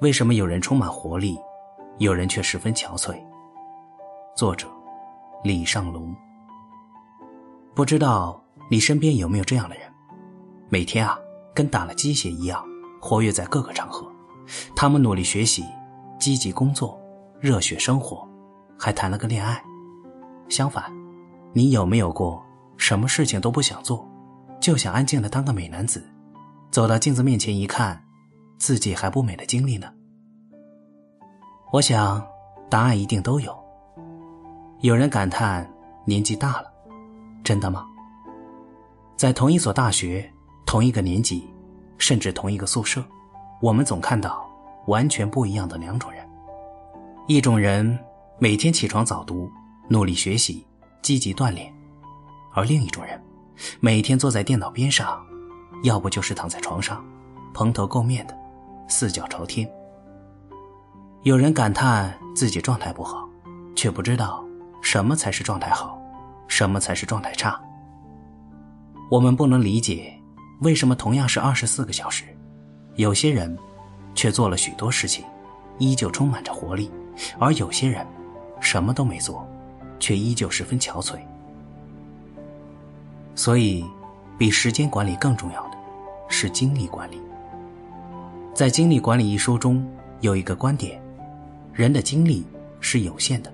为什么有人充满活力，有人却十分憔悴？作者：李尚龙。不知道你身边有没有这样的人，每天啊，跟打了鸡血一样，活跃在各个场合。他们努力学习，积极工作，热血生活，还谈了个恋爱。相反，你有没有过什么事情都不想做，就想安静的当个美男子，走到镜子面前一看？自己还不美的经历呢？我想，答案一定都有。有人感叹年纪大了，真的吗？在同一所大学、同一个年级，甚至同一个宿舍，我们总看到完全不一样的两种人：一种人每天起床早读，努力学习，积极锻炼；而另一种人，每天坐在电脑边上，要不就是躺在床上，蓬头垢面的。四脚朝天。有人感叹自己状态不好，却不知道什么才是状态好，什么才是状态差。我们不能理解，为什么同样是二十四个小时，有些人却做了许多事情，依旧充满着活力，而有些人什么都没做，却依旧十分憔悴。所以，比时间管理更重要的是精力管理。在《精力管理》一书中，有一个观点：人的精力是有限的，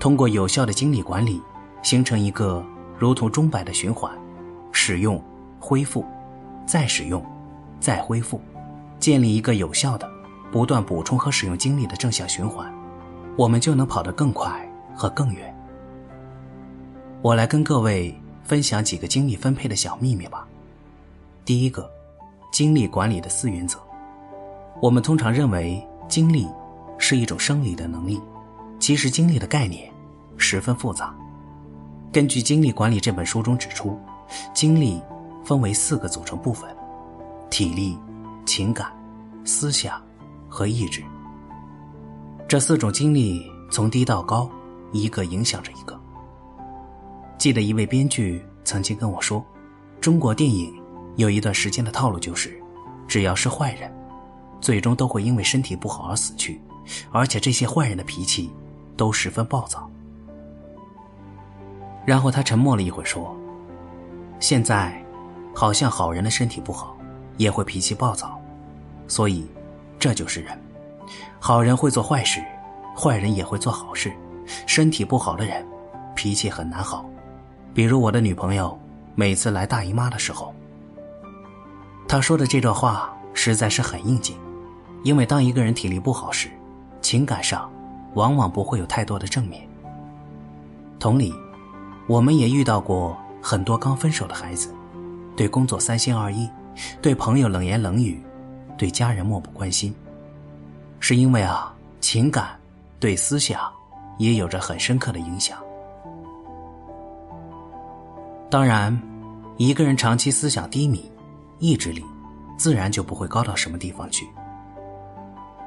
通过有效的精力管理，形成一个如同钟摆的循环，使用、恢复、再使用、再恢复，建立一个有效的、不断补充和使用精力的正向循环，我们就能跑得更快和更远。我来跟各位分享几个精力分配的小秘密吧。第一个，精力管理的四原则。我们通常认为精力是一种生理的能力，其实精力的概念十分复杂。根据《精力管理》这本书中指出，精力分为四个组成部分：体力、情感、思想和意志。这四种经历从低到高，一个影响着一个。记得一位编剧曾经跟我说，中国电影有一段时间的套路就是，只要是坏人。最终都会因为身体不好而死去，而且这些坏人的脾气都十分暴躁。然后他沉默了一会儿说：“现在，好像好人的身体不好，也会脾气暴躁，所以这就是人。好人会做坏事，坏人也会做好事。身体不好的人，脾气很难好。比如我的女朋友，每次来大姨妈的时候，她说的这段话实在是很应景。”因为当一个人体力不好时，情感上往往不会有太多的正面。同理，我们也遇到过很多刚分手的孩子，对工作三心二意，对朋友冷言冷语，对家人漠不关心。是因为啊，情感对思想也有着很深刻的影响。当然，一个人长期思想低迷，意志力自然就不会高到什么地方去。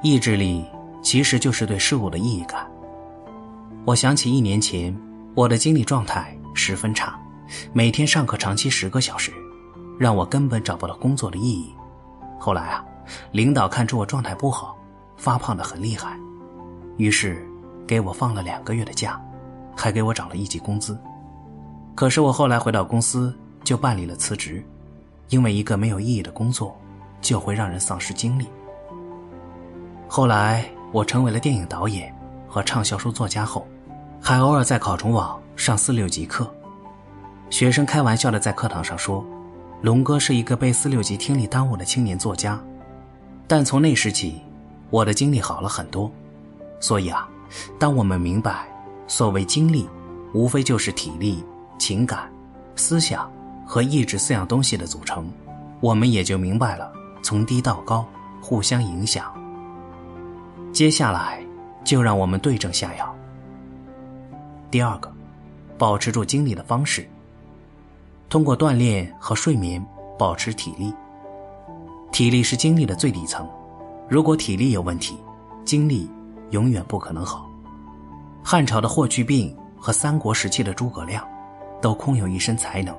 意志力其实就是对事物的意义感。我想起一年前，我的精力状态十分差，每天上课长期十个小时，让我根本找不到工作的意义。后来啊，领导看出我状态不好，发胖的很厉害，于是给我放了两个月的假，还给我涨了一级工资。可是我后来回到公司就办理了辞职，因为一个没有意义的工作，就会让人丧失精力。后来我成为了电影导演和畅销书作家后，还偶尔在考虫网上四六级课。学生开玩笑的在课堂上说：“龙哥是一个被四六级听力耽误的青年作家。”但从那时起，我的精力好了很多。所以啊，当我们明白所谓精力，无非就是体力、情感、思想和意志四样东西的组成，我们也就明白了从低到高互相影响。接下来，就让我们对症下药。第二个，保持住精力的方式，通过锻炼和睡眠保持体力。体力是精力的最底层，如果体力有问题，精力永远不可能好。汉朝的霍去病和三国时期的诸葛亮，都空有一身才能，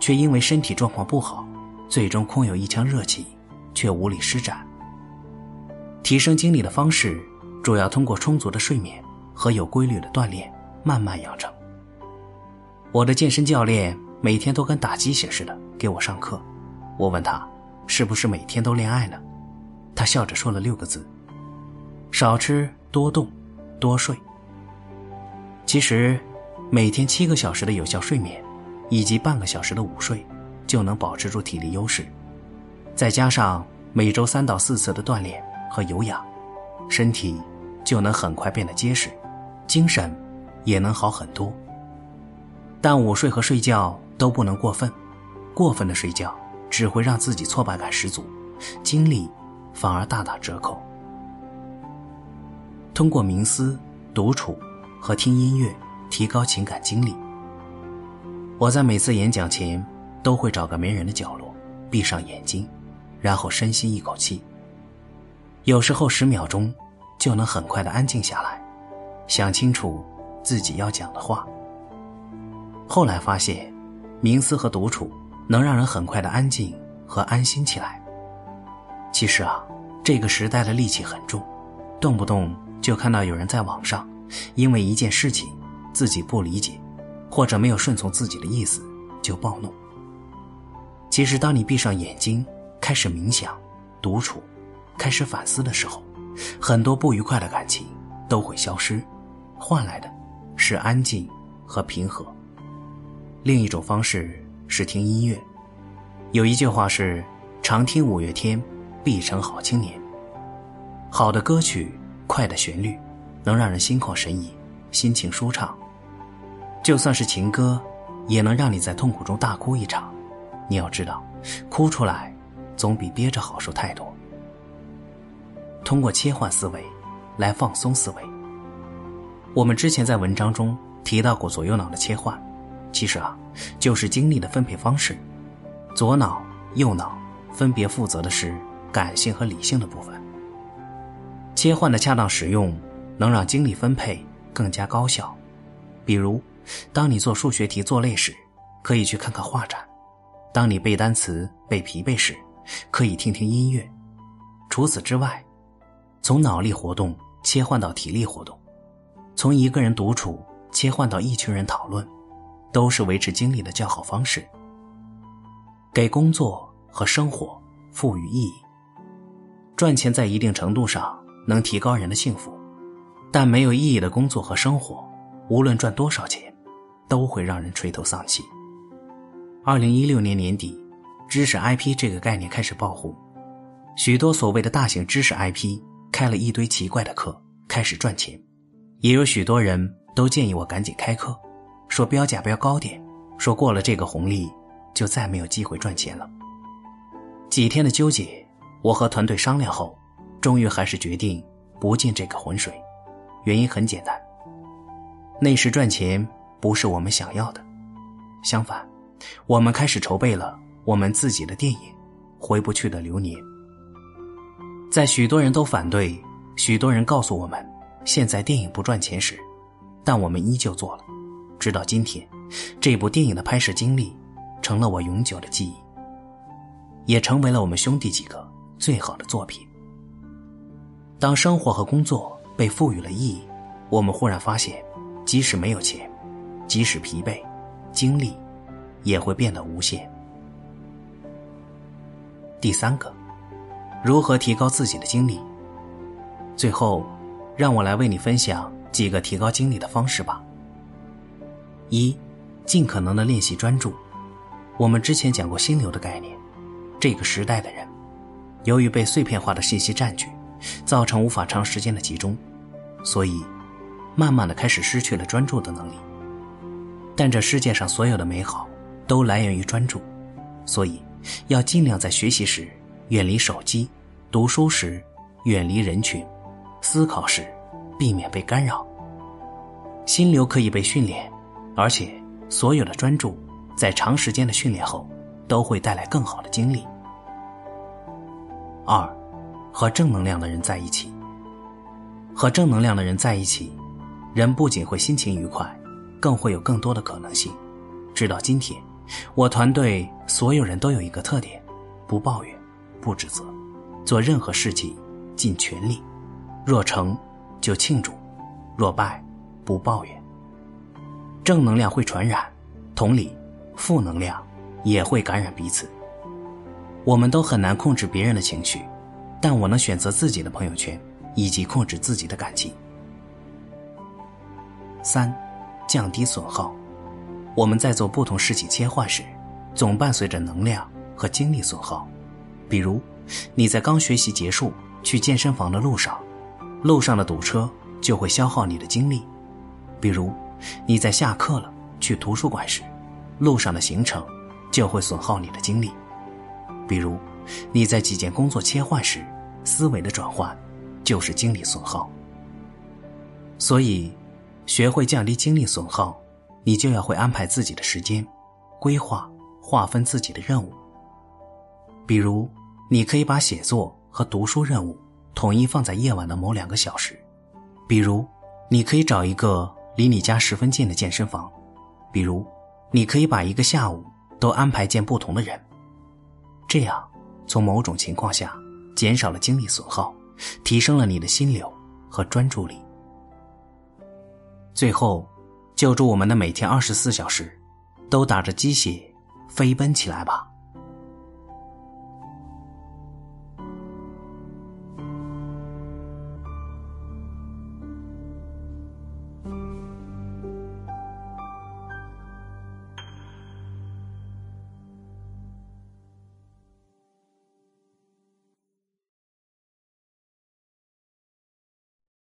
却因为身体状况不好，最终空有一腔热气，却无力施展。提升精力的方式，主要通过充足的睡眠和有规律的锻炼，慢慢养成。我的健身教练每天都跟打鸡血似的给我上课，我问他，是不是每天都恋爱呢？他笑着说了六个字：少吃多动，多睡。其实，每天七个小时的有效睡眠，以及半个小时的午睡，就能保持住体力优势。再加上每周三到四次的锻炼和有氧，身体就能很快变得结实，精神也能好很多。但午睡和睡觉都不能过分，过分的睡觉只会让自己挫败感十足，精力反而大打折扣。通过冥思、独处。和听音乐，提高情感精力。我在每次演讲前，都会找个没人的角落，闭上眼睛，然后深吸一口气。有时候十秒钟，就能很快的安静下来，想清楚自己要讲的话。后来发现，冥思和独处能让人很快的安静和安心起来。其实啊，这个时代的戾气很重，动不动就看到有人在网上。因为一件事情自己不理解，或者没有顺从自己的意思，就暴怒。其实，当你闭上眼睛，开始冥想、独处，开始反思的时候，很多不愉快的感情都会消失，换来的是安静和平和。另一种方式是听音乐，有一句话是：“常听五月天，必成好青年。”好的歌曲，快的旋律。能让人心旷神怡，心情舒畅。就算是情歌，也能让你在痛苦中大哭一场。你要知道，哭出来总比憋着好受太多。通过切换思维，来放松思维。我们之前在文章中提到过左右脑的切换，其实啊，就是精力的分配方式。左脑、右脑分别负责的是感性和理性的部分。切换的恰当使用。能让精力分配更加高效，比如，当你做数学题做累时，可以去看看画展；当你背单词背疲惫时，可以听听音乐。除此之外，从脑力活动切换到体力活动，从一个人独处切换到一群人讨论，都是维持精力的较好方式。给工作和生活赋予意义，赚钱在一定程度上能提高人的幸福。但没有意义的工作和生活，无论赚多少钱，都会让人垂头丧气。二零一六年年底，知识 IP 这个概念开始爆红，许多所谓的大型知识 IP 开了一堆奇怪的课，开始赚钱。也有许多人都建议我赶紧开课，说标价标高点，说过了这个红利，就再没有机会赚钱了。几天的纠结，我和团队商量后，终于还是决定不进这个浑水。原因很简单，那时赚钱不是我们想要的，相反，我们开始筹备了我们自己的电影《回不去的流年》。在许多人都反对，许多人告诉我们现在电影不赚钱时，但我们依旧做了。直到今天，这部电影的拍摄经历成了我永久的记忆，也成为了我们兄弟几个最好的作品。当生活和工作。被赋予了意义，我们忽然发现，即使没有钱，即使疲惫，精力也会变得无限。第三个，如何提高自己的精力？最后，让我来为你分享几个提高精力的方式吧。一，尽可能的练习专注。我们之前讲过心流的概念，这个时代的人，由于被碎片化的信息占据，造成无法长时间的集中。所以，慢慢的开始失去了专注的能力。但这世界上所有的美好，都来源于专注，所以要尽量在学习时远离手机，读书时远离人群，思考时避免被干扰。心流可以被训练，而且所有的专注在长时间的训练后，都会带来更好的精力。二，和正能量的人在一起。和正能量的人在一起，人不仅会心情愉快，更会有更多的可能性。直到今天，我团队所有人都有一个特点：不抱怨，不指责，做任何事情尽全力。若成就庆祝，若败不抱怨。正能量会传染，同理，负能量也会感染彼此。我们都很难控制别人的情绪，但我能选择自己的朋友圈，以及控制自己的感情。三，降低损耗。我们在做不同事情切换时，总伴随着能量和精力损耗。比如，你在刚学习结束去健身房的路上，路上的堵车就会消耗你的精力；比如，你在下课了去图书馆时，路上的行程就会损耗你的精力；比如，你在几件工作切换时，思维的转换就是精力损耗。所以。学会降低精力损耗，你就要会安排自己的时间，规划、划分自己的任务。比如，你可以把写作和读书任务统一放在夜晚的某两个小时；比如，你可以找一个离你家十分近的健身房；比如，你可以把一个下午都安排见不同的人。这样，从某种情况下减少了精力损耗，提升了你的心流和专注力。最后，就祝我们的每天二十四小时，都打着鸡血飞奔起来吧。